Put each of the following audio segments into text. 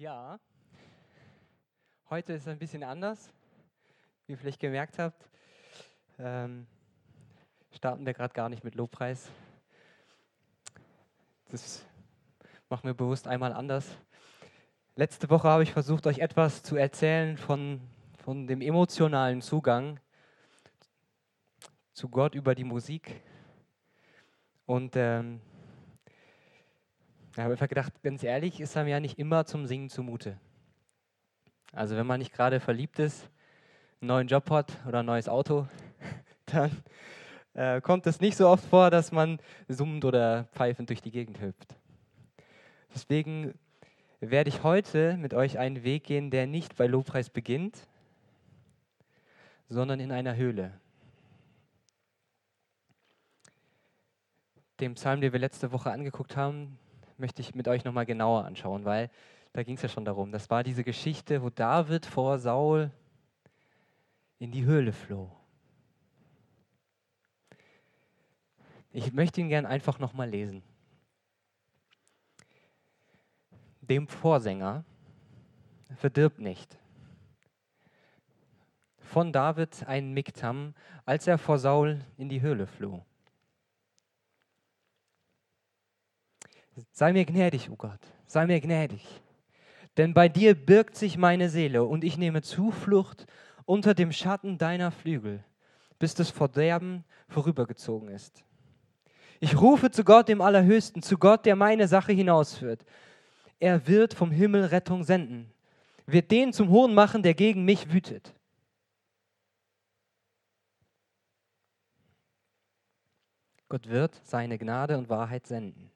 Ja, heute ist es ein bisschen anders. Wie ihr vielleicht gemerkt habt, ähm, starten wir gerade gar nicht mit Lobpreis. Das machen wir bewusst einmal anders. Letzte Woche habe ich versucht, euch etwas zu erzählen von, von dem emotionalen Zugang zu Gott über die Musik. Und ähm, ich habe einfach gedacht, ganz ehrlich, ist einem ja nicht immer zum Singen zumute. Also wenn man nicht gerade verliebt ist, einen neuen Job hat oder ein neues Auto, dann äh, kommt es nicht so oft vor, dass man summend oder pfeifend durch die Gegend hüpft. Deswegen werde ich heute mit euch einen Weg gehen, der nicht bei Lobpreis beginnt, sondern in einer Höhle. Den Psalm, den wir letzte Woche angeguckt haben, möchte ich mit euch nochmal genauer anschauen, weil da ging es ja schon darum. Das war diese Geschichte, wo David vor Saul in die Höhle floh. Ich möchte ihn gern einfach nochmal lesen. Dem Vorsänger verdirbt nicht. Von David ein Miktam, als er vor Saul in die Höhle floh. Sei mir gnädig, o oh Gott, sei mir gnädig. Denn bei dir birgt sich meine Seele und ich nehme Zuflucht unter dem Schatten deiner Flügel, bis das Verderben vorübergezogen ist. Ich rufe zu Gott, dem Allerhöchsten, zu Gott, der meine Sache hinausführt. Er wird vom Himmel Rettung senden, wird den zum Hohn machen, der gegen mich wütet. Gott wird seine Gnade und Wahrheit senden.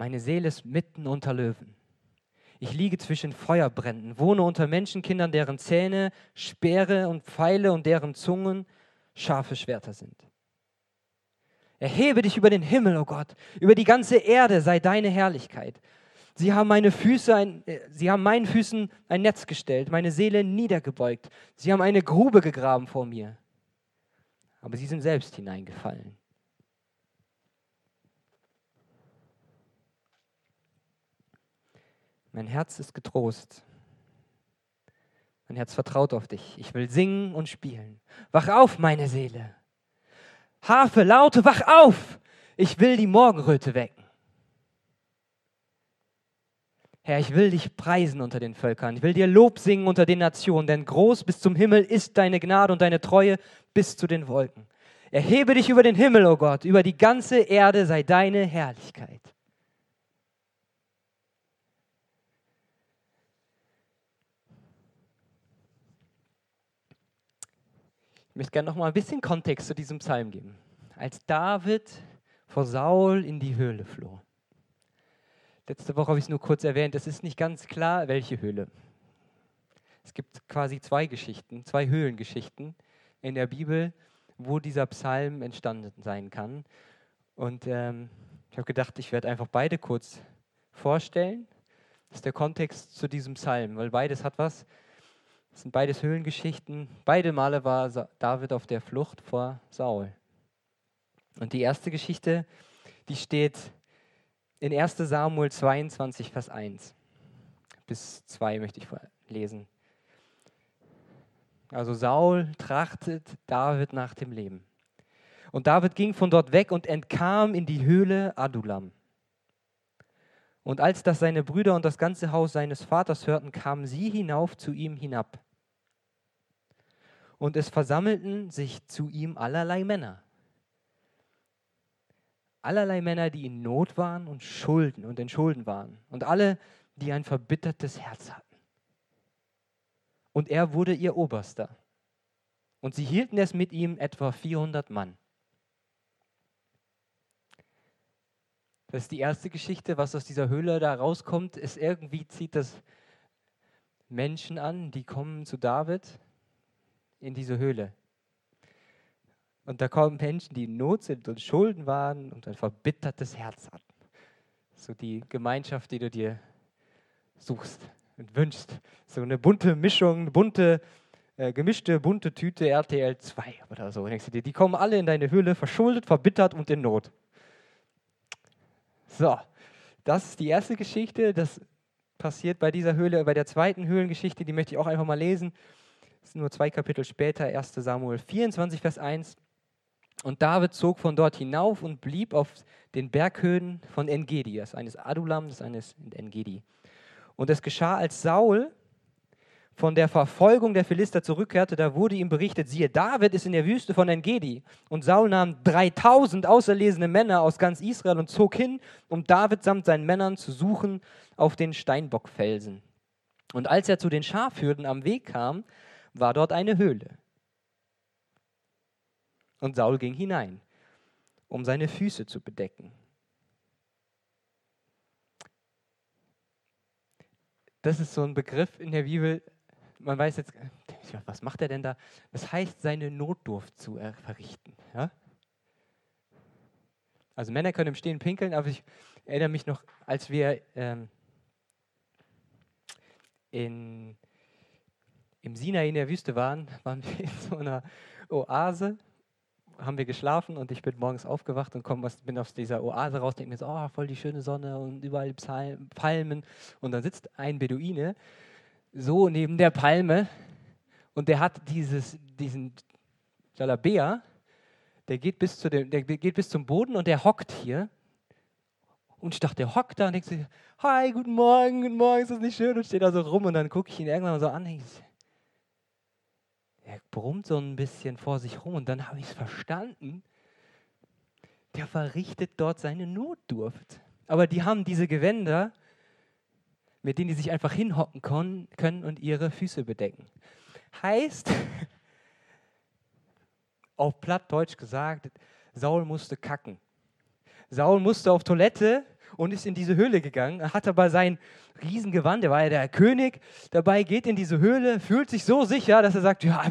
Meine Seele ist mitten unter Löwen. Ich liege zwischen Feuerbränden, wohne unter Menschenkindern, deren Zähne Speere und Pfeile und deren Zungen scharfe Schwerter sind. Erhebe dich über den Himmel, o oh Gott, über die ganze Erde sei deine Herrlichkeit. Sie haben meine Füße, ein, äh, sie haben meinen Füßen ein Netz gestellt, meine Seele niedergebeugt. Sie haben eine Grube gegraben vor mir. Aber sie sind selbst hineingefallen. Mein Herz ist getrost. Mein Herz vertraut auf dich. Ich will singen und spielen. Wach auf, meine Seele. Harfe, Laute, wach auf. Ich will die Morgenröte wecken. Herr, ich will dich preisen unter den Völkern. Ich will dir Lob singen unter den Nationen, denn groß bis zum Himmel ist deine Gnade und deine Treue bis zu den Wolken. Erhebe dich über den Himmel, o oh Gott, über die ganze Erde sei deine Herrlichkeit. Möchte gerne noch mal ein bisschen Kontext zu diesem Psalm geben. Als David vor Saul in die Höhle floh. Letzte Woche habe ich es nur kurz erwähnt, es ist nicht ganz klar, welche Höhle. Es gibt quasi zwei Geschichten, zwei Höhlengeschichten in der Bibel, wo dieser Psalm entstanden sein kann. Und ähm, ich habe gedacht, ich werde einfach beide kurz vorstellen. Das ist der Kontext zu diesem Psalm, weil beides hat was das sind beides Höhlengeschichten. Beide Male war David auf der Flucht vor Saul. Und die erste Geschichte, die steht in 1 Samuel 22, Vers 1 bis 2 möchte ich lesen. Also Saul trachtet David nach dem Leben. Und David ging von dort weg und entkam in die Höhle Adulam. Und als das seine Brüder und das ganze Haus seines Vaters hörten, kamen sie hinauf zu ihm hinab. Und es versammelten sich zu ihm allerlei Männer. Allerlei Männer, die in Not waren und Schulden und in Schulden waren. Und alle, die ein verbittertes Herz hatten. Und er wurde ihr Oberster. Und sie hielten es mit ihm etwa 400 Mann. Das ist die erste Geschichte, was aus dieser Höhle da rauskommt, ist irgendwie zieht das Menschen an, die kommen zu David in diese Höhle. Und da kommen Menschen, die in Not sind und Schulden waren und ein verbittertes Herz hatten. So die Gemeinschaft, die du dir suchst und wünschst. So eine bunte Mischung, eine bunte, äh, gemischte, bunte Tüte RTL 2 oder so. Die kommen alle in deine Höhle, verschuldet, verbittert und in Not. So, das ist die erste Geschichte. Das passiert bei dieser Höhle, bei der zweiten Höhlengeschichte, die möchte ich auch einfach mal lesen. Das ist nur zwei Kapitel später, 1 Samuel 24, Vers 1. Und David zog von dort hinauf und blieb auf den Berghöhen von Engedi, das ist eines Adulam, das ist eines Engedi. Und es geschah, als Saul von der Verfolgung der Philister zurückkehrte, da wurde ihm berichtet, siehe, David ist in der Wüste von Engedi. Und Saul nahm 3000 auserlesene Männer aus ganz Israel und zog hin, um David samt seinen Männern zu suchen auf den Steinbockfelsen. Und als er zu den Schafhürden am Weg kam, war dort eine Höhle. Und Saul ging hinein, um seine Füße zu bedecken. Das ist so ein Begriff in der Bibel, man weiß jetzt, was macht er denn da? Das heißt, seine Notdurft zu verrichten. Ja? Also Männer können im Stehen pinkeln, aber ich erinnere mich noch, als wir ähm, in, im Sinai in der Wüste waren, waren wir in so einer Oase, haben wir geschlafen und ich bin morgens aufgewacht und komm, bin aus dieser Oase raus, denke mir so, oh, voll die schöne Sonne und überall Palmen. Und dann sitzt ein Beduine so neben der Palme und der hat dieses, diesen Jalabea, der geht, bis zu dem, der geht bis zum Boden und der hockt hier. Und ich dachte, der hockt da und denkt sich, hi, guten Morgen, guten Morgen, ist das nicht schön? Und steht da so rum und dann gucke ich ihn irgendwann so an. Er brummt so ein bisschen vor sich rum und dann habe ich es verstanden. Der verrichtet dort seine Notdurft. Aber die haben diese Gewänder mit denen die sich einfach hinhocken können und ihre Füße bedecken. Heißt, auf Plattdeutsch gesagt, Saul musste kacken. Saul musste auf Toilette und ist in diese Höhle gegangen. Er hat aber sein Riesengewand, er war ja der König, dabei geht in diese Höhle, fühlt sich so sicher, dass er sagt, ja,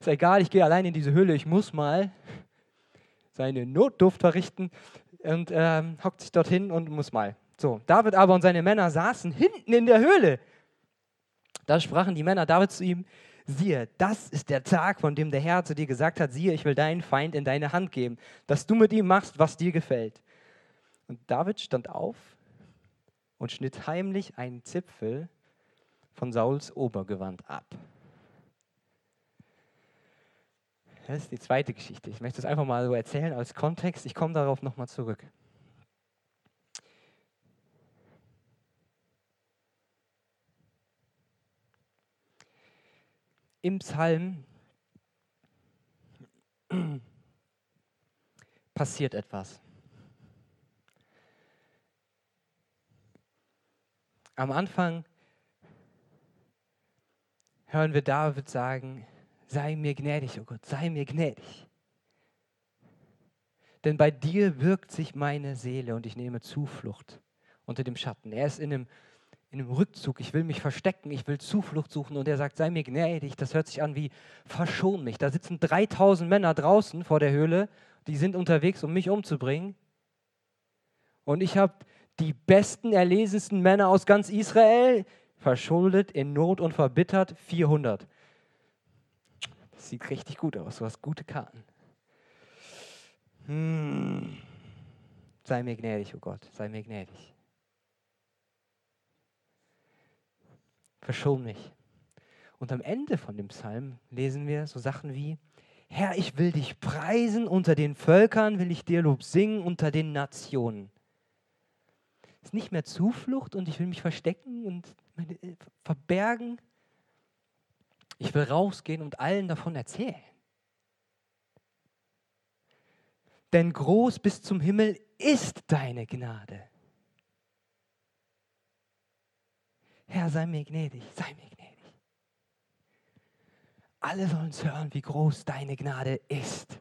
ist egal, ich gehe allein in diese Höhle, ich muss mal seine Notduft verrichten und ähm, hockt sich dorthin und muss mal. So, David aber und seine Männer saßen hinten in der Höhle. Da sprachen die Männer David zu ihm, siehe, das ist der Tag, von dem der Herr zu dir gesagt hat, siehe, ich will deinen Feind in deine Hand geben, dass du mit ihm machst, was dir gefällt. Und David stand auf und schnitt heimlich einen Zipfel von Sauls Obergewand ab. Das ist die zweite Geschichte. Ich möchte es einfach mal so erzählen als Kontext. Ich komme darauf nochmal zurück. Im Psalm passiert etwas. Am Anfang hören wir David sagen, sei mir gnädig, oh Gott, sei mir gnädig. Denn bei dir wirkt sich meine Seele und ich nehme Zuflucht unter dem Schatten. Er ist in einem in einem Rückzug, ich will mich verstecken, ich will Zuflucht suchen und er sagt, sei mir gnädig, das hört sich an wie, verschon mich. Da sitzen 3000 Männer draußen vor der Höhle, die sind unterwegs, um mich umzubringen. Und ich habe die besten, erlesensten Männer aus ganz Israel, verschuldet, in Not und verbittert, 400. Das sieht richtig gut aus, du hast gute Karten. Hm. Sei mir gnädig, oh Gott, sei mir gnädig. Verschon mich. Und am Ende von dem Psalm lesen wir so Sachen wie, Herr, ich will dich preisen unter den Völkern, will ich dir Lob singen unter den Nationen. Es ist nicht mehr Zuflucht und ich will mich verstecken und meine, äh, verbergen. Ich will rausgehen und allen davon erzählen. Denn groß bis zum Himmel ist deine Gnade. Herr, sei mir gnädig, sei mir gnädig. Alle sollen hören, wie groß deine Gnade ist.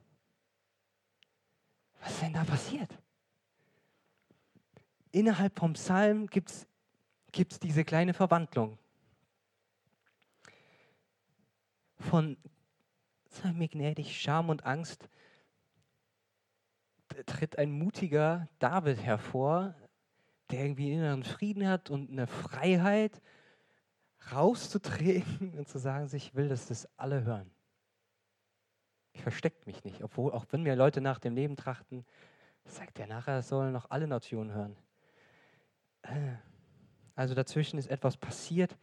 Was ist denn da passiert? Innerhalb vom Psalm gibt es diese kleine Verwandlung. Von sei mir gnädig, Scham und Angst tritt ein mutiger David hervor, der irgendwie inneren Frieden hat und eine Freiheit, rauszutreten und zu sagen, ich will, dass das alle hören. Ich verstecke mich nicht, obwohl, auch wenn mir Leute nach dem Leben trachten, sagt er nachher, es sollen noch alle Nationen hören. Äh, Also dazwischen ist etwas passiert.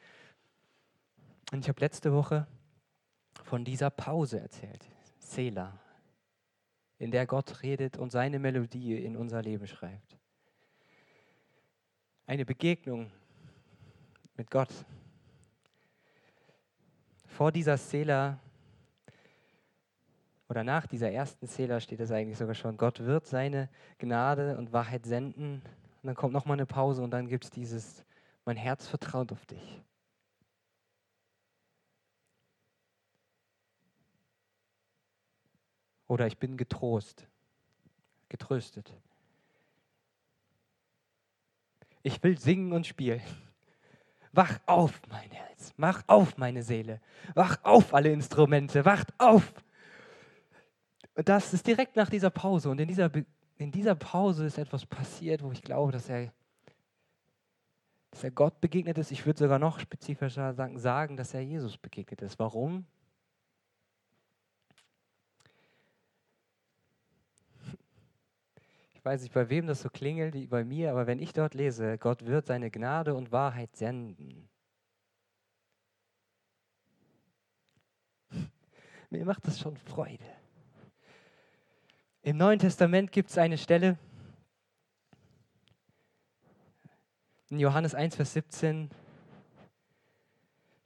Und ich habe letzte Woche von dieser Pause erzählt, Sela, in der Gott redet und seine Melodie in unser Leben schreibt. Eine Begegnung mit Gott. Vor dieser Sela oder nach dieser ersten Sela steht es eigentlich sogar schon, Gott wird seine Gnade und Wahrheit senden. Und dann kommt nochmal eine Pause und dann gibt es dieses, mein Herz vertraut auf dich. Oder ich bin getrost, getröstet. Ich will singen und spielen. Wach auf, mein Herz. Mach auf, meine Seele. Wach auf, alle Instrumente. Wacht auf. Und das ist direkt nach dieser Pause. Und in dieser, in dieser Pause ist etwas passiert, wo ich glaube, dass er, dass er Gott begegnet ist. Ich würde sogar noch spezifischer sagen, dass er Jesus begegnet ist. Warum? Ich weiß nicht, bei wem das so klingelt wie bei mir, aber wenn ich dort lese, Gott wird seine Gnade und Wahrheit senden. Mir macht das schon Freude. Im Neuen Testament gibt es eine Stelle, in Johannes 1, Vers 17,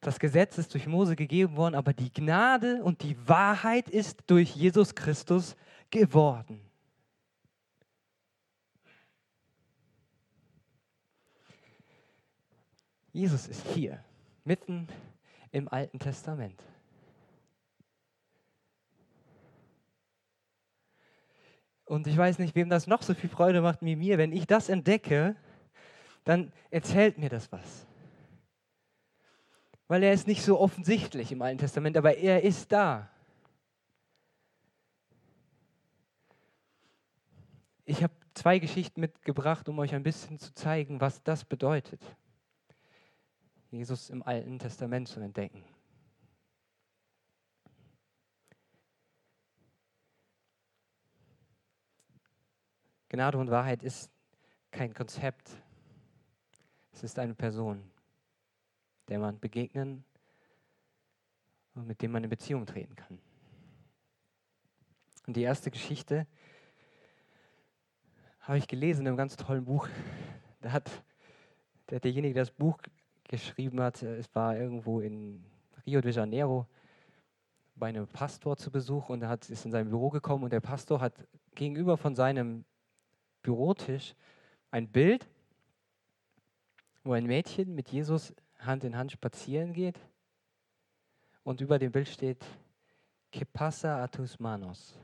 das Gesetz ist durch Mose gegeben worden, aber die Gnade und die Wahrheit ist durch Jesus Christus geworden. Jesus ist hier, mitten im Alten Testament. Und ich weiß nicht, wem das noch so viel Freude macht wie mir. Wenn ich das entdecke, dann erzählt mir das was. Weil er ist nicht so offensichtlich im Alten Testament, aber er ist da. Ich habe zwei Geschichten mitgebracht, um euch ein bisschen zu zeigen, was das bedeutet. Jesus im Alten Testament zu entdecken. Gnade und Wahrheit ist kein Konzept, es ist eine Person, der man begegnen und mit dem man in Beziehung treten kann. Und die erste Geschichte habe ich gelesen in einem ganz tollen Buch. Da hat, hat derjenige, der das Buch geschrieben hat, es war irgendwo in Rio de Janeiro bei einem Pastor zu Besuch und er hat, ist in sein Büro gekommen und der Pastor hat gegenüber von seinem Bürotisch ein Bild, wo ein Mädchen mit Jesus Hand in Hand spazieren geht und über dem Bild steht, Que pasa a tus manos?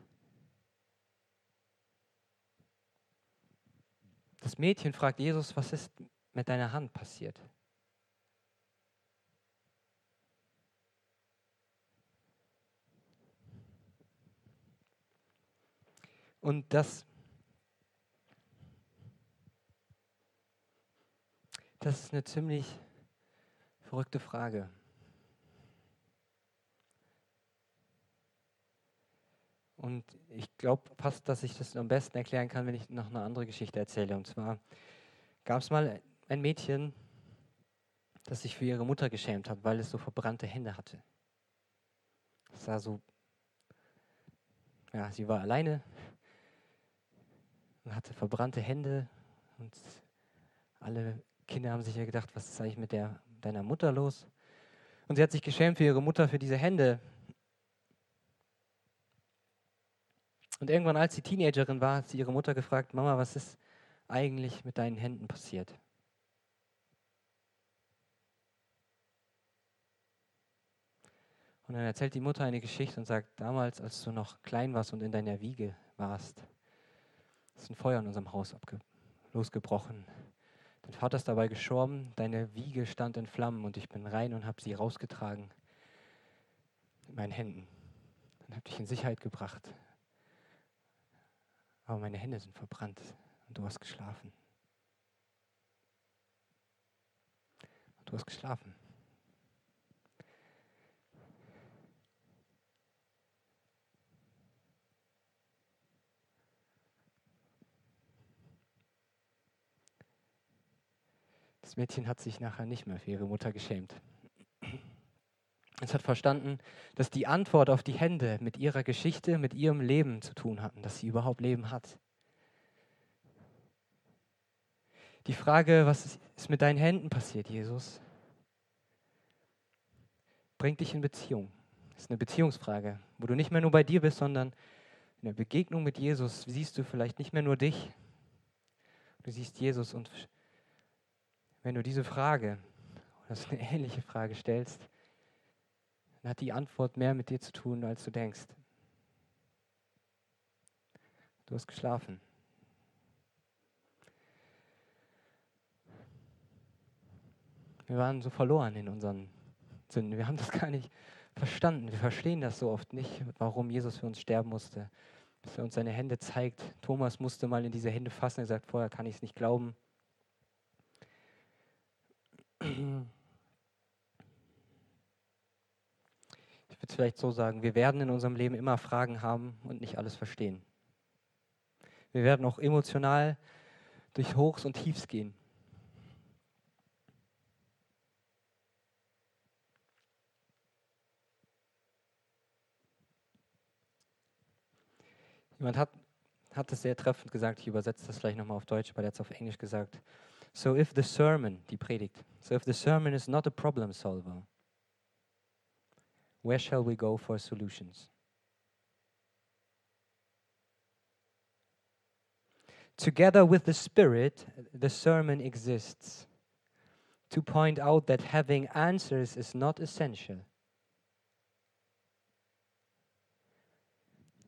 Das Mädchen fragt Jesus, was ist mit deiner Hand passiert? Und das, das ist eine ziemlich verrückte Frage. Und ich glaube fast, dass ich das am besten erklären kann, wenn ich noch eine andere Geschichte erzähle. Und zwar gab es mal ein Mädchen, das sich für ihre Mutter geschämt hat, weil es so verbrannte Hände hatte. Es sah so, ja, sie war alleine und hatte verbrannte Hände und alle Kinder haben sich ja gedacht, was ist eigentlich mit der, deiner Mutter los? Und sie hat sich geschämt für ihre Mutter für diese Hände. Und irgendwann, als sie Teenagerin war, hat sie ihre Mutter gefragt, Mama, was ist eigentlich mit deinen Händen passiert? Und dann erzählt die Mutter eine Geschichte und sagt, damals, als du noch klein warst und in deiner Wiege warst, ist ein Feuer in unserem Haus losgebrochen. Dein Vater ist dabei gestorben, deine Wiege stand in Flammen und ich bin rein und habe sie rausgetragen in meinen Händen und habe dich in Sicherheit gebracht. Aber meine Hände sind verbrannt und du hast geschlafen. Und du hast geschlafen. Das Mädchen hat sich nachher nicht mehr für ihre Mutter geschämt. Es hat verstanden, dass die Antwort auf die Hände mit ihrer Geschichte, mit ihrem Leben zu tun hatten, dass sie überhaupt Leben hat. Die Frage, was ist mit deinen Händen passiert, Jesus, bringt dich in Beziehung. Das ist eine Beziehungsfrage, wo du nicht mehr nur bei dir bist, sondern in der Begegnung mit Jesus siehst du vielleicht nicht mehr nur dich, du siehst Jesus und wenn du diese Frage, das ist eine ähnliche Frage stellst, dann hat die Antwort mehr mit dir zu tun, als du denkst. Du hast geschlafen. Wir waren so verloren in unseren Sünden. Wir haben das gar nicht verstanden. Wir verstehen das so oft nicht, warum Jesus für uns sterben musste. Bis er uns seine Hände zeigt. Thomas musste mal in diese Hände fassen. Er sagt, vorher kann ich es nicht glauben. Ich würde es vielleicht so sagen, wir werden in unserem Leben immer Fragen haben und nicht alles verstehen. Wir werden auch emotional durch Hochs und Tiefs gehen. Jemand hat, hat es sehr treffend gesagt, ich übersetze das vielleicht nochmal auf Deutsch, aber der hat es auf Englisch gesagt. So if the sermon, die Predigt, so if the sermon is not a problem solver, Where shall we go for solutions? Together with the Spirit, the sermon exists to point out that having answers is not essential.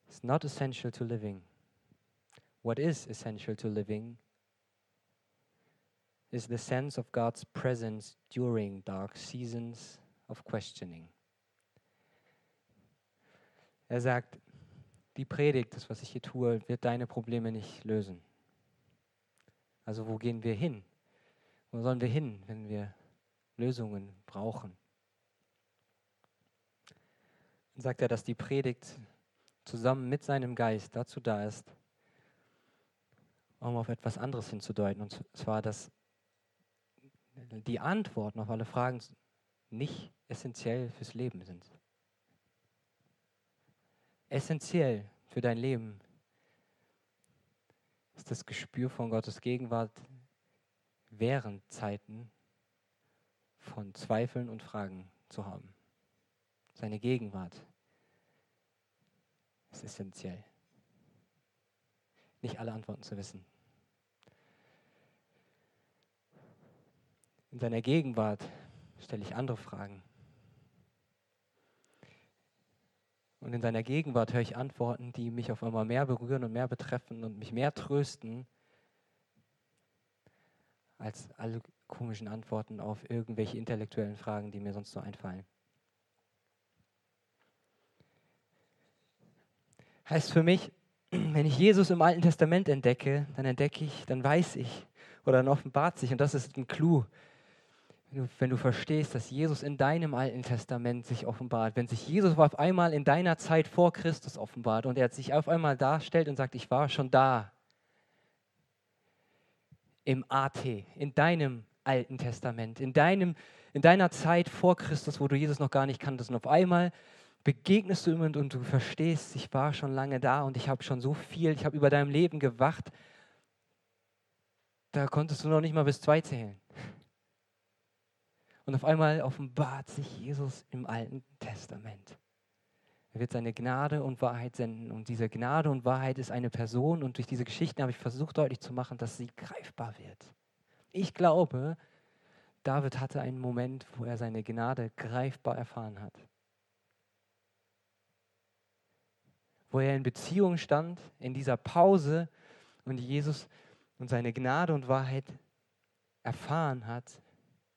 It's not essential to living. What is essential to living is the sense of God's presence during dark seasons of questioning. Er sagt, die Predigt, das, was ich hier tue, wird deine Probleme nicht lösen. Also wo gehen wir hin? Wo sollen wir hin, wenn wir Lösungen brauchen? Dann sagt er, dass die Predigt zusammen mit seinem Geist dazu da ist, um auf etwas anderes hinzudeuten. Und zwar, dass die Antworten auf alle Fragen nicht essentiell fürs Leben sind essentiell für dein Leben ist das Gespür von Gottes Gegenwart während Zeiten von Zweifeln und Fragen zu haben. Seine Gegenwart ist essentiell. Nicht alle Antworten zu wissen. In seiner Gegenwart stelle ich andere Fragen. Und in seiner Gegenwart höre ich Antworten, die mich auf einmal mehr berühren und mehr betreffen und mich mehr trösten, als alle komischen Antworten auf irgendwelche intellektuellen Fragen, die mir sonst so einfallen. Heißt für mich, wenn ich Jesus im Alten Testament entdecke, dann entdecke ich, dann weiß ich oder dann offenbart sich, und das ist ein Clou, wenn du, wenn du verstehst, dass Jesus in deinem Alten Testament sich offenbart, wenn sich Jesus auf einmal in deiner Zeit vor Christus offenbart und er sich auf einmal darstellt und sagt, ich war schon da im AT, in deinem Alten Testament, in, deinem, in deiner Zeit vor Christus, wo du Jesus noch gar nicht kanntest. Und auf einmal begegnest du ihm und, und du verstehst, ich war schon lange da und ich habe schon so viel, ich habe über deinem Leben gewacht. Da konntest du noch nicht mal bis zwei zählen. Und auf einmal offenbart sich Jesus im Alten Testament. Er wird seine Gnade und Wahrheit senden. Und diese Gnade und Wahrheit ist eine Person. Und durch diese Geschichten habe ich versucht deutlich zu machen, dass sie greifbar wird. Ich glaube, David hatte einen Moment, wo er seine Gnade greifbar erfahren hat. Wo er in Beziehung stand, in dieser Pause und Jesus und seine Gnade und Wahrheit erfahren hat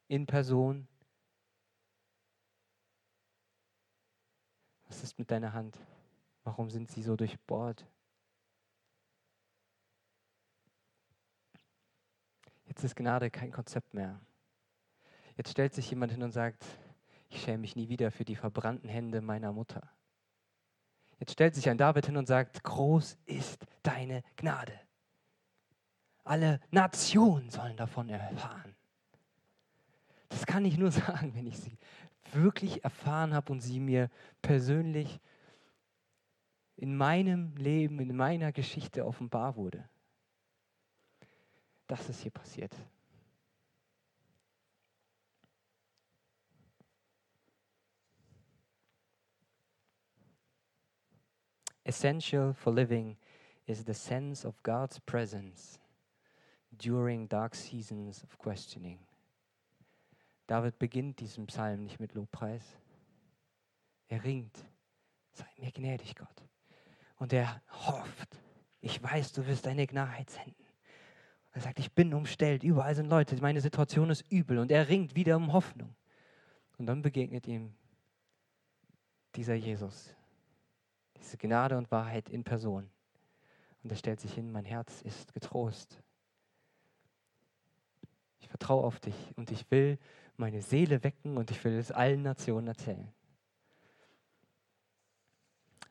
in Person. Was ist mit deiner Hand? Warum sind sie so durchbohrt? Jetzt ist Gnade kein Konzept mehr. Jetzt stellt sich jemand hin und sagt, ich schäme mich nie wieder für die verbrannten Hände meiner Mutter. Jetzt stellt sich ein David hin und sagt, groß ist deine Gnade. Alle Nationen sollen davon erfahren. Kann ich nur sagen, wenn ich sie wirklich erfahren habe und sie mir persönlich in meinem Leben, in meiner Geschichte offenbar wurde. Das ist hier passiert. Essential for living is the sense of God's presence during dark seasons of questioning. David beginnt diesen Psalm nicht mit Lobpreis. Er ringt, sei mir gnädig, Gott. Und er hofft, ich weiß, du wirst deine Gnade senden. Er sagt, ich bin umstellt, überall sind Leute, meine Situation ist übel. Und er ringt wieder um Hoffnung. Und dann begegnet ihm dieser Jesus, diese Gnade und Wahrheit in Person. Und er stellt sich hin, mein Herz ist getrost. Ich vertraue auf dich und ich will meine Seele wecken und ich will es allen Nationen erzählen.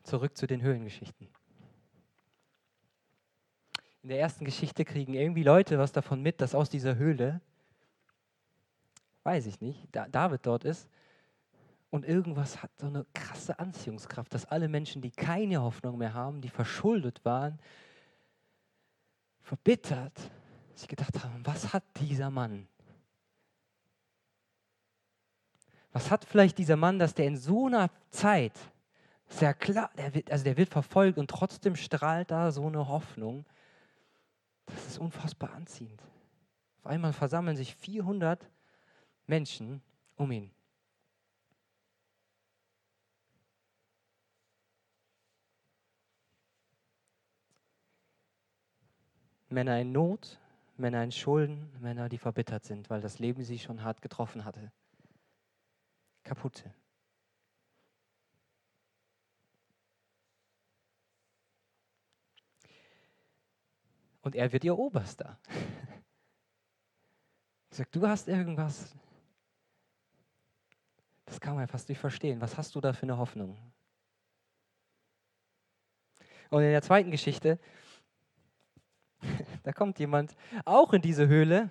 Zurück zu den Höhlengeschichten. In der ersten Geschichte kriegen irgendwie Leute was davon mit, dass aus dieser Höhle, weiß ich nicht, David dort ist und irgendwas hat so eine krasse Anziehungskraft, dass alle Menschen, die keine Hoffnung mehr haben, die verschuldet waren, verbittert, sich gedacht haben, was hat dieser Mann? Was hat vielleicht dieser Mann, dass der in so einer Zeit, sehr klar, der wird, also der wird verfolgt und trotzdem strahlt da so eine Hoffnung. Das ist unfassbar anziehend. Auf einmal versammeln sich 400 Menschen um ihn. Männer in Not, Männer in Schulden, Männer, die verbittert sind, weil das Leben sie schon hart getroffen hatte. Kaputte. Und er wird ihr Oberster. Ich sage, du hast irgendwas. Das kann man fast nicht verstehen. Was hast du da für eine Hoffnung? Und in der zweiten Geschichte da kommt jemand auch in diese Höhle,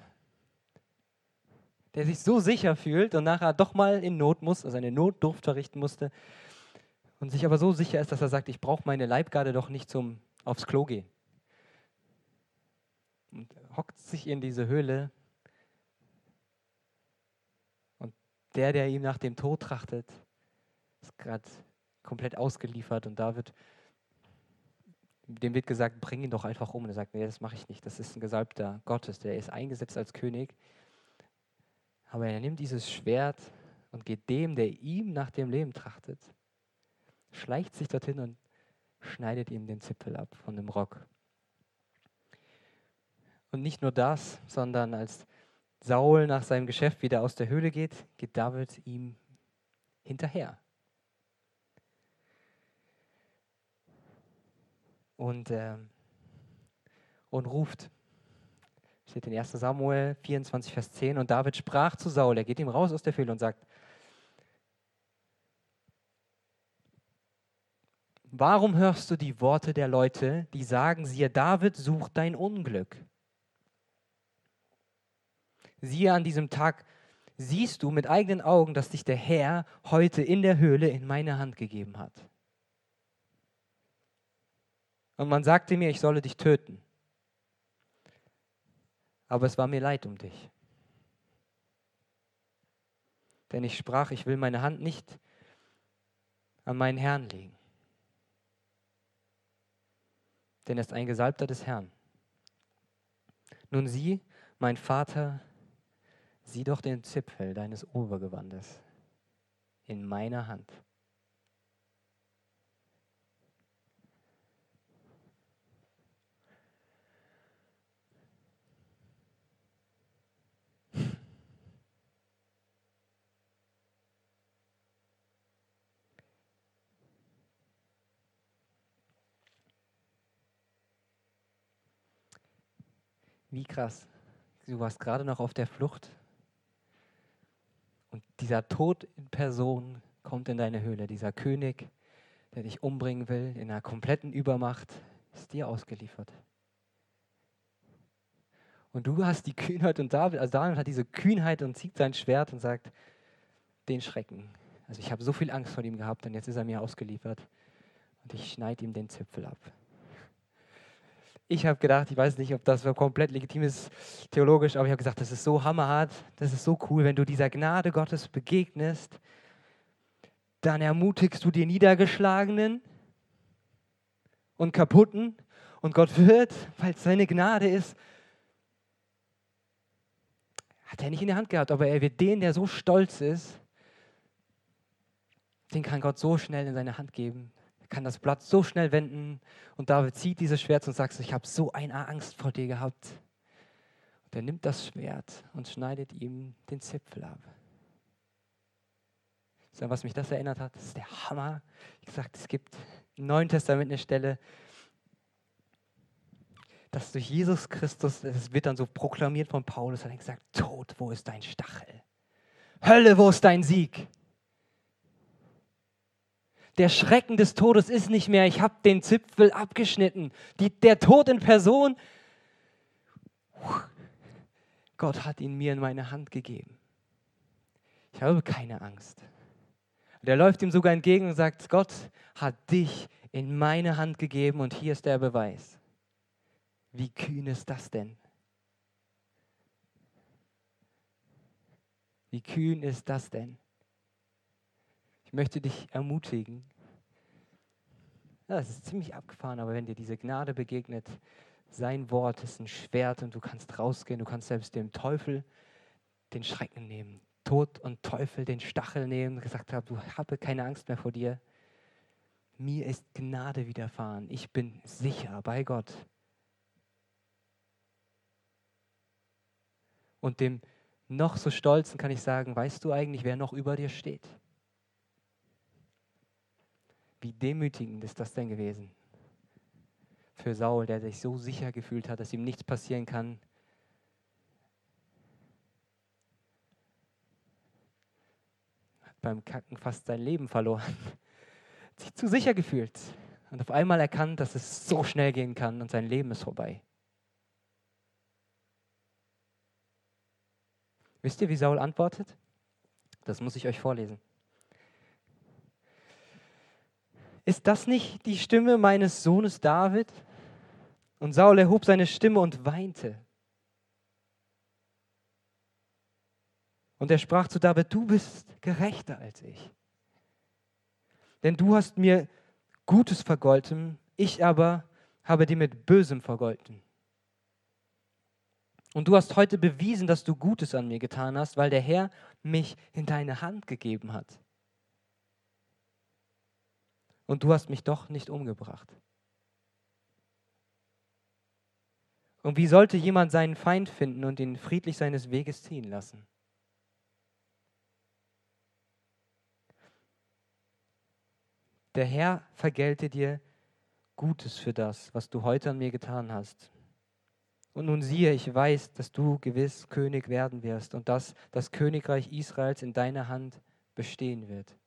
der sich so sicher fühlt und nachher doch mal in Not muss, also eine Notdurft verrichten musste und sich aber so sicher ist, dass er sagt, ich brauche meine Leibgarde doch nicht zum aufs Klo gehen. Und hockt sich in diese Höhle und der, der ihm nach dem Tod trachtet, ist gerade komplett ausgeliefert und David dem wird gesagt, bring ihn doch einfach um. Und er sagt, nee, das mache ich nicht. Das ist ein Gesalbter Gottes, der ist eingesetzt als König. Aber er nimmt dieses Schwert und geht dem, der ihm nach dem Leben trachtet, schleicht sich dorthin und schneidet ihm den Zippel ab von dem Rock. Und nicht nur das, sondern als Saul nach seinem Geschäft wieder aus der Höhle geht, geht David ihm hinterher. und, äh, und ruft. Steht in 1 Samuel 24, Vers 10. Und David sprach zu Saul, er geht ihm raus aus der Höhle und sagt, Warum hörst du die Worte der Leute, die sagen, siehe, David sucht dein Unglück? Siehe, an diesem Tag siehst du mit eigenen Augen, dass dich der Herr heute in der Höhle in meine Hand gegeben hat. Und man sagte mir, ich solle dich töten. Aber es war mir leid um dich. Denn ich sprach, ich will meine Hand nicht an meinen Herrn legen. Denn er ist ein Gesalbter des Herrn. Nun sieh, mein Vater, sieh doch den Zipfel deines Obergewandes in meiner Hand. Wie krass. Du warst gerade noch auf der Flucht und dieser Tod in Person kommt in deine Höhle. Dieser König, der dich umbringen will, in einer kompletten Übermacht, ist dir ausgeliefert. Und du hast die Kühnheit und David, also David hat diese Kühnheit und zieht sein Schwert und sagt, den Schrecken. Also ich habe so viel Angst vor ihm gehabt und jetzt ist er mir ausgeliefert und ich schneide ihm den Zipfel ab. Ich habe gedacht, ich weiß nicht, ob das komplett legitim ist theologisch, aber ich habe gesagt, das ist so hammerhart, das ist so cool, wenn du dieser Gnade Gottes begegnest, dann ermutigst du die Niedergeschlagenen und Kaputten und Gott wird, weil es seine Gnade ist, hat er nicht in der Hand gehabt, aber er wird den, der so stolz ist, den kann Gott so schnell in seine Hand geben. Kann das Blatt so schnell wenden und David zieht dieses Schwert und sagt, ich habe so eine Angst vor dir gehabt. Und er nimmt das Schwert und schneidet ihm den Zipfel ab. So, was mich das erinnert hat, das ist der Hammer. Wie gesagt, es gibt im Neuen Testament eine Stelle, dass durch Jesus Christus, das wird dann so proklamiert von Paulus, hat er gesagt, Tod, wo ist dein Stachel? Hölle, wo ist dein Sieg? Der Schrecken des Todes ist nicht mehr, ich habe den Zipfel abgeschnitten. Die, der Tod in Person, Gott hat ihn mir in meine Hand gegeben. Ich habe keine Angst. Der läuft ihm sogar entgegen und sagt, Gott hat dich in meine Hand gegeben und hier ist der Beweis. Wie kühn ist das denn? Wie kühn ist das denn? Möchte dich ermutigen. Ja, das ist ziemlich abgefahren, aber wenn dir diese Gnade begegnet, sein Wort ist ein Schwert und du kannst rausgehen, du kannst selbst dem Teufel den Schrecken nehmen, Tod und Teufel den Stachel nehmen, gesagt habe, du habe keine Angst mehr vor dir. Mir ist Gnade widerfahren. Ich bin sicher bei Gott. Und dem noch so Stolzen kann ich sagen, weißt du eigentlich, wer noch über dir steht? Wie demütigend ist das denn gewesen für Saul, der sich so sicher gefühlt hat, dass ihm nichts passieren kann. Hat beim Kacken fast sein Leben verloren. Hat sich zu sicher gefühlt und auf einmal erkannt, dass es so schnell gehen kann und sein Leben ist vorbei. Wisst ihr, wie Saul antwortet? Das muss ich euch vorlesen. Ist das nicht die Stimme meines Sohnes David? Und Saul erhob seine Stimme und weinte. Und er sprach zu David, du bist gerechter als ich. Denn du hast mir Gutes vergolten, ich aber habe dir mit Bösem vergolten. Und du hast heute bewiesen, dass du Gutes an mir getan hast, weil der Herr mich in deine Hand gegeben hat und du hast mich doch nicht umgebracht. Und wie sollte jemand seinen Feind finden und ihn friedlich seines Weges ziehen lassen? Der Herr vergelte dir Gutes für das, was du heute an mir getan hast. Und nun siehe, ich weiß, dass du gewiss König werden wirst und dass das Königreich Israels in deiner Hand bestehen wird.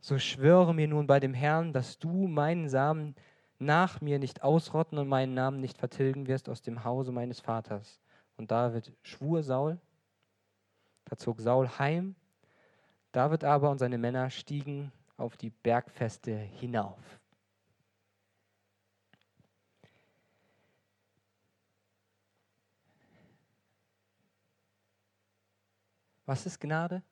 So schwöre mir nun bei dem Herrn, dass du meinen Samen nach mir nicht ausrotten und meinen Namen nicht vertilgen wirst aus dem Hause meines Vaters. Und David schwur Saul, da zog Saul heim, David aber und seine Männer stiegen auf die Bergfeste hinauf. Was ist Gnade?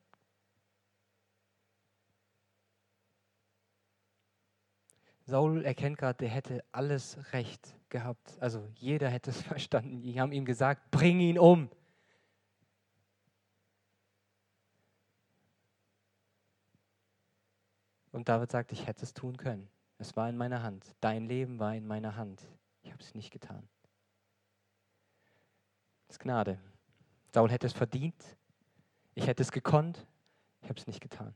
Saul erkennt gerade, der hätte alles recht gehabt. Also jeder hätte es verstanden. Die haben ihm gesagt, bring ihn um. Und David sagt, ich hätte es tun können. Es war in meiner Hand. Dein Leben war in meiner Hand. Ich habe es nicht getan. Das ist Gnade. Saul hätte es verdient. Ich hätte es gekonnt. Ich habe es nicht getan.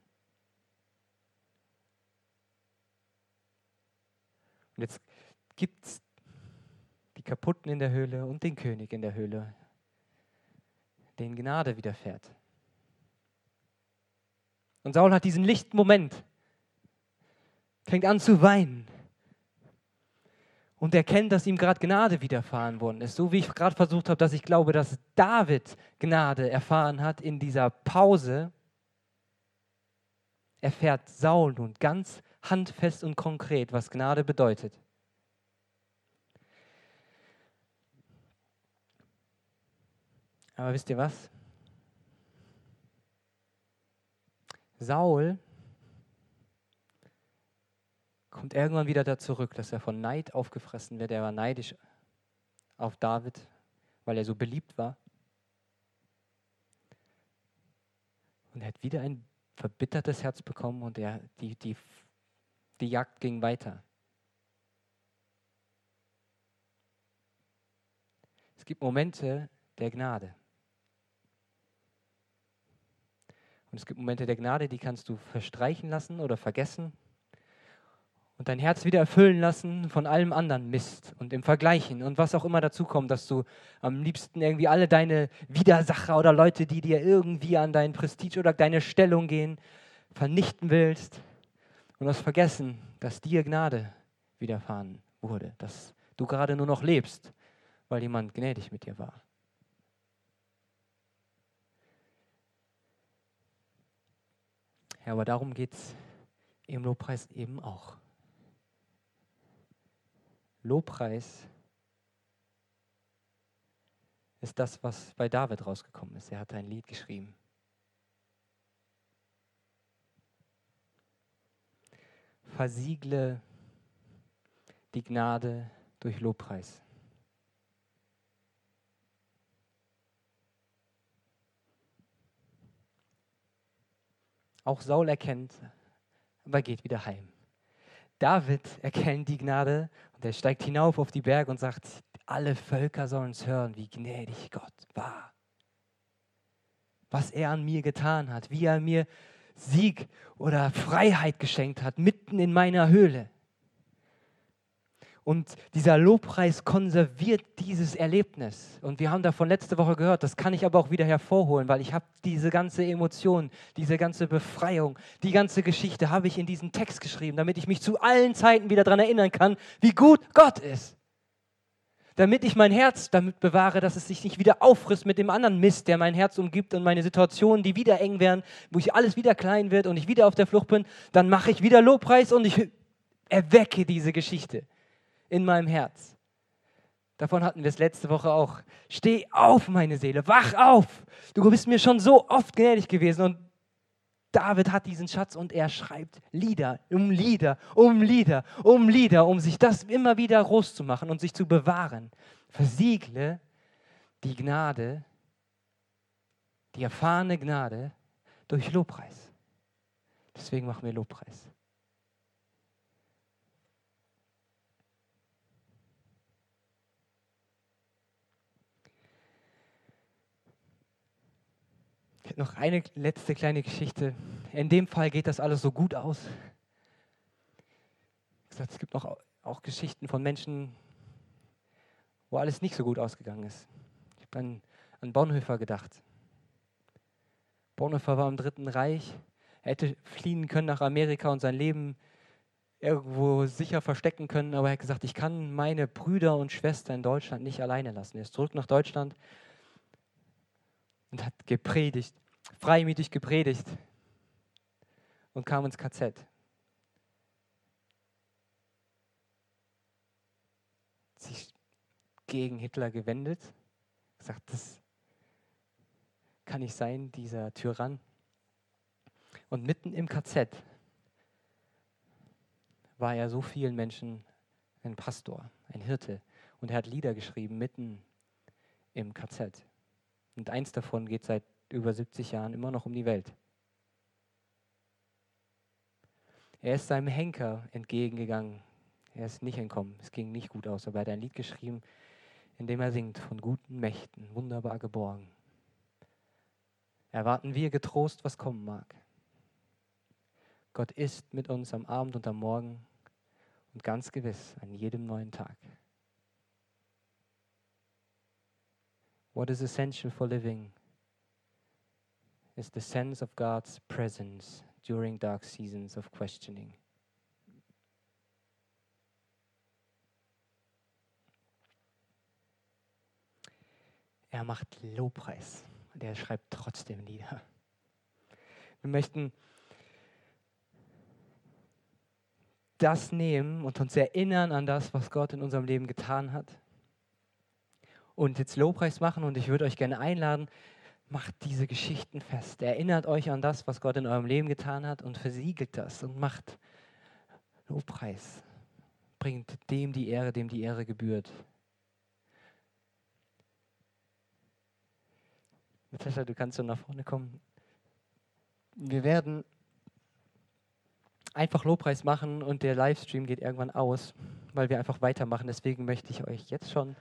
Und jetzt gibt es die Kaputten in der Höhle und den König in der Höhle, den Gnade widerfährt. Und Saul hat diesen lichten Moment, fängt an zu weinen. und erkennt, dass ihm gerade Gnade widerfahren worden ist. So wie ich gerade versucht habe, dass ich glaube, dass David Gnade erfahren hat in dieser Pause, erfährt Saul nun ganz handfest und konkret, was Gnade bedeutet. Aber wisst ihr was? Saul kommt irgendwann wieder da zurück, dass er von Neid aufgefressen wird. Er war neidisch auf David, weil er so beliebt war. Und er hat wieder ein verbittertes Herz bekommen und er, die, die, die Jagd ging weiter. Es gibt Momente der Gnade. Und es gibt Momente der Gnade, die kannst du verstreichen lassen oder vergessen und dein Herz wieder erfüllen lassen von allem anderen Mist und im Vergleichen und was auch immer dazu kommt, dass du am liebsten irgendwie alle deine Widersacher oder Leute, die dir irgendwie an dein Prestige oder deine Stellung gehen, vernichten willst und hast vergessen, dass dir Gnade widerfahren wurde, dass du gerade nur noch lebst, weil jemand gnädig mit dir war. Ja, aber darum geht es im Lobpreis eben auch. Lobpreis ist das, was bei David rausgekommen ist. Er hat ein Lied geschrieben. Versiegle die Gnade durch Lobpreis. Auch Saul erkennt, aber geht wieder heim. David erkennt die Gnade und er steigt hinauf auf die Berge und sagt, alle Völker sollen es hören, wie gnädig Gott war. Was er an mir getan hat, wie er mir Sieg oder Freiheit geschenkt hat, mitten in meiner Höhle. Und dieser Lobpreis konserviert dieses Erlebnis. Und wir haben davon letzte Woche gehört, das kann ich aber auch wieder hervorholen, weil ich habe diese ganze Emotion, diese ganze Befreiung, die ganze Geschichte habe ich in diesen Text geschrieben, damit ich mich zu allen Zeiten wieder daran erinnern kann, wie gut Gott ist. Damit ich mein Herz damit bewahre, dass es sich nicht wieder auffrisst mit dem anderen Mist, der mein Herz umgibt und meine Situationen, die wieder eng werden, wo ich alles wieder klein wird und ich wieder auf der Flucht bin, dann mache ich wieder Lobpreis und ich erwecke diese Geschichte in meinem Herz. Davon hatten wir es letzte Woche auch. Steh auf, meine Seele, wach auf. Du bist mir schon so oft gnädig gewesen. Und David hat diesen Schatz und er schreibt Lieder um Lieder, um Lieder, um Lieder, um sich das immer wieder groß zu machen und sich zu bewahren. Versiegle die Gnade, die erfahrene Gnade durch Lobpreis. Deswegen machen wir Lobpreis. Noch eine letzte kleine Geschichte. In dem Fall geht das alles so gut aus. Es gibt noch auch Geschichten von Menschen, wo alles nicht so gut ausgegangen ist. Ich habe an, an Bonhoeffer gedacht. Bonhoeffer war im Dritten Reich. Er hätte fliehen können nach Amerika und sein Leben irgendwo sicher verstecken können, aber er hat gesagt, ich kann meine Brüder und Schwestern in Deutschland nicht alleine lassen. Er ist zurück nach Deutschland und hat gepredigt, freimütig gepredigt und kam ins KZ. Sich gegen Hitler gewendet, gesagt, das kann nicht sein, dieser Tyrann. Und mitten im KZ war er so vielen Menschen ein Pastor, ein Hirte. Und er hat Lieder geschrieben mitten im KZ. Und eins davon geht seit über 70 Jahren immer noch um die Welt. Er ist seinem Henker entgegengegangen. Er ist nicht entkommen. Es ging nicht gut aus, aber er hat ein Lied geschrieben, in dem er singt, von guten Mächten, wunderbar geborgen. Erwarten wir getrost, was kommen mag. Gott ist mit uns am Abend und am Morgen und ganz gewiss an jedem neuen Tag. What is essential for living is the sense of God's presence during dark seasons of questioning. Er macht Lobpreis und er schreibt trotzdem Lieder. Wir möchten das nehmen und uns erinnern an das, was Gott in unserem Leben getan hat und jetzt Lobpreis machen und ich würde euch gerne einladen, macht diese Geschichten fest. Erinnert euch an das, was Gott in eurem Leben getan hat und versiegelt das und macht Lobpreis. Bringt dem die Ehre, dem die Ehre gebührt. Natascha, du kannst so nach vorne kommen. Wir werden einfach Lobpreis machen und der Livestream geht irgendwann aus, weil wir einfach weitermachen. Deswegen möchte ich euch jetzt schon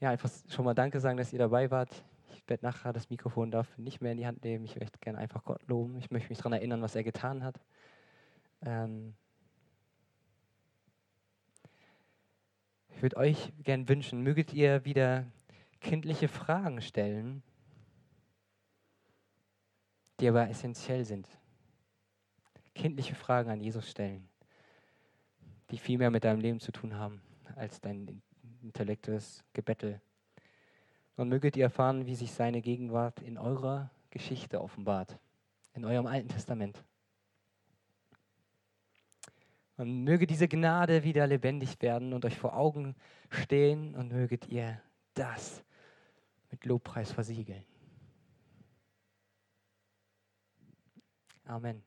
ja, einfach schon mal Danke sagen, dass ihr dabei wart. Ich werde nachher das Mikrofon dafür nicht mehr in die Hand nehmen. Ich möchte gerne einfach Gott loben. Ich möchte mich daran erinnern, was er getan hat. Ähm ich würde euch gerne wünschen, möget ihr wieder kindliche Fragen stellen, die aber essentiell sind. Kindliche Fragen an Jesus stellen, die viel mehr mit deinem Leben zu tun haben als dein intellektuelles Gebettel. Und möget ihr erfahren, wie sich seine Gegenwart in eurer Geschichte offenbart, in eurem Alten Testament. Und möge diese Gnade wieder lebendig werden und euch vor Augen stehen und möget ihr das mit Lobpreis versiegeln. Amen.